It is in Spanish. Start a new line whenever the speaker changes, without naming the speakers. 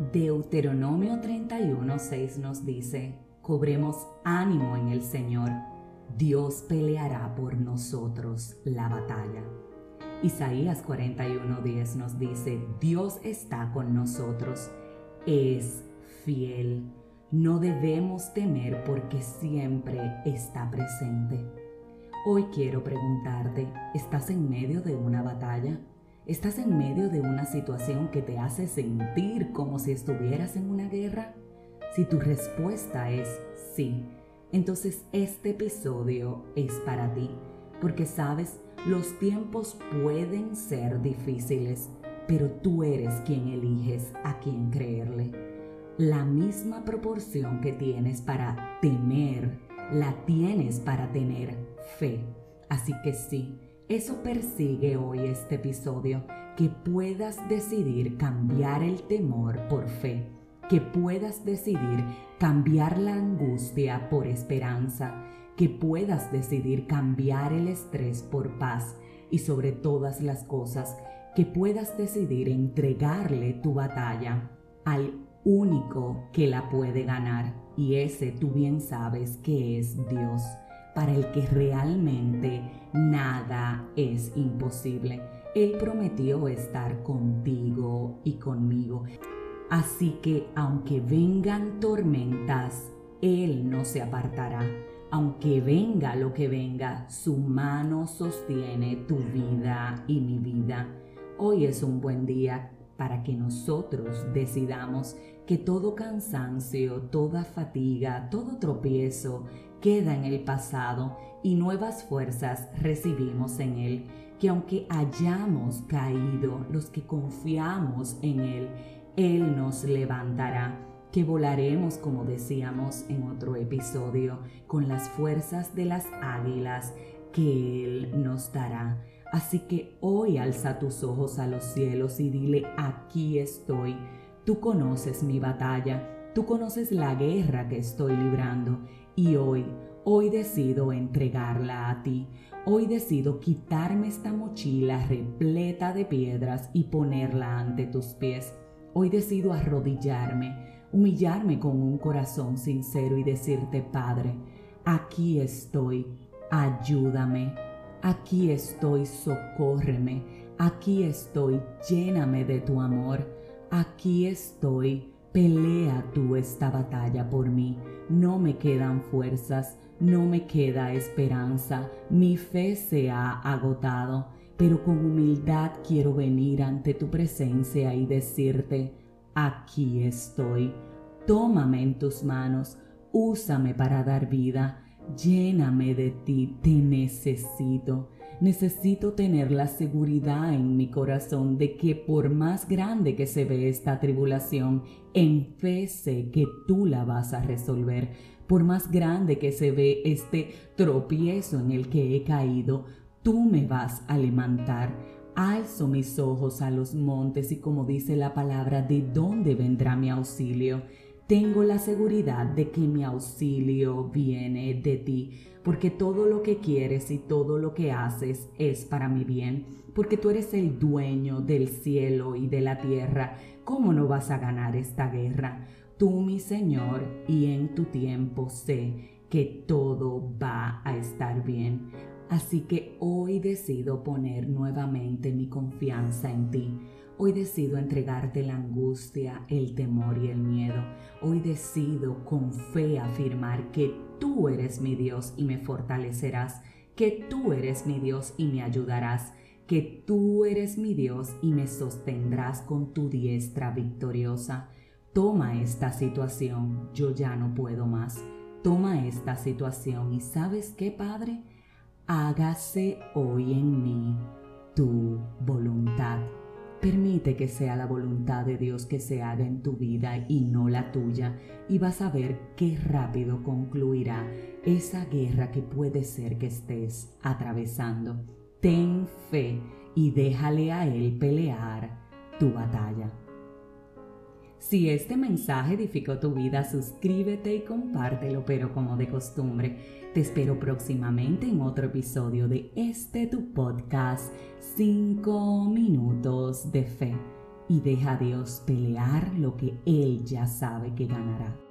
Deuteronomio 31:6 nos dice, cobremos ánimo en el Señor, Dios peleará por nosotros la batalla. Isaías 41:10 nos dice, Dios está con nosotros, es fiel, no debemos temer porque siempre está presente. Hoy quiero preguntarte, ¿estás en medio de una batalla? ¿Estás en medio de una situación que te hace sentir como si estuvieras en una guerra? Si tu respuesta es sí, entonces este episodio es para ti, porque sabes, los tiempos pueden ser difíciles, pero tú eres quien eliges a quién creerle. La misma proporción que tienes para temer, la tienes para tener fe. Así que sí, eso persigue hoy este episodio, que puedas decidir cambiar el temor por fe, que puedas decidir cambiar la angustia por esperanza, que puedas decidir cambiar el estrés por paz y sobre todas las cosas, que puedas decidir entregarle tu batalla al único que la puede ganar y ese tú bien sabes que es Dios para el que realmente nada es imposible. Él prometió estar contigo y conmigo. Así que aunque vengan tormentas, Él no se apartará. Aunque venga lo que venga, su mano sostiene tu vida y mi vida. Hoy es un buen día para que nosotros decidamos que todo cansancio, toda fatiga, todo tropiezo queda en el pasado y nuevas fuerzas recibimos en Él, que aunque hayamos caído, los que confiamos en Él, Él nos levantará, que volaremos, como decíamos en otro episodio, con las fuerzas de las águilas que Él nos dará. Así que hoy alza tus ojos a los cielos y dile, aquí estoy. Tú conoces mi batalla, tú conoces la guerra que estoy librando y hoy, hoy decido entregarla a ti. Hoy decido quitarme esta mochila repleta de piedras y ponerla ante tus pies. Hoy decido arrodillarme, humillarme con un corazón sincero y decirte, Padre, aquí estoy, ayúdame, aquí estoy, socórreme, aquí estoy, lléname de tu amor, aquí estoy, pelea tú esta batalla por mí. No me quedan fuerzas, no me queda esperanza, mi fe se ha agotado, pero con humildad quiero venir ante tu presencia y decirte, aquí estoy, tómame en tus manos, úsame para dar vida, lléname de ti, te necesito. Necesito tener la seguridad en mi corazón de que por más grande que se ve esta tribulación, en fe sé que tú la vas a resolver. Por más grande que se ve este tropiezo en el que he caído, tú me vas a levantar. Alzo mis ojos a los montes y como dice la palabra, ¿de dónde vendrá mi auxilio? Tengo la seguridad de que mi auxilio viene de ti porque todo lo que quieres y todo lo que haces es para mi bien, porque tú eres el dueño del cielo y de la tierra. ¿Cómo no vas a ganar esta guerra? Tú, mi Señor, y en tu tiempo sé que todo va a estar bien. Así que hoy decido poner nuevamente mi confianza en ti. Hoy decido entregarte la angustia, el temor y el miedo. Hoy decido con fe afirmar que tú eres mi Dios y me fortalecerás, que tú eres mi Dios y me ayudarás, que tú eres mi Dios y me sostendrás con tu diestra victoriosa. Toma esta situación, yo ya no puedo más. Toma esta situación y sabes qué, Padre, hágase hoy en mí tu voluntad. Permite que sea la voluntad de Dios que se haga en tu vida y no la tuya y vas a ver qué rápido concluirá esa guerra que puede ser que estés atravesando. Ten fe y déjale a Él pelear tu batalla. Si este mensaje edificó tu vida, suscríbete y compártelo, pero como de costumbre, te espero próximamente en otro episodio de este tu podcast 5 minutos de fe. y deja a Dios pelear lo que Él ya sabe que ganará.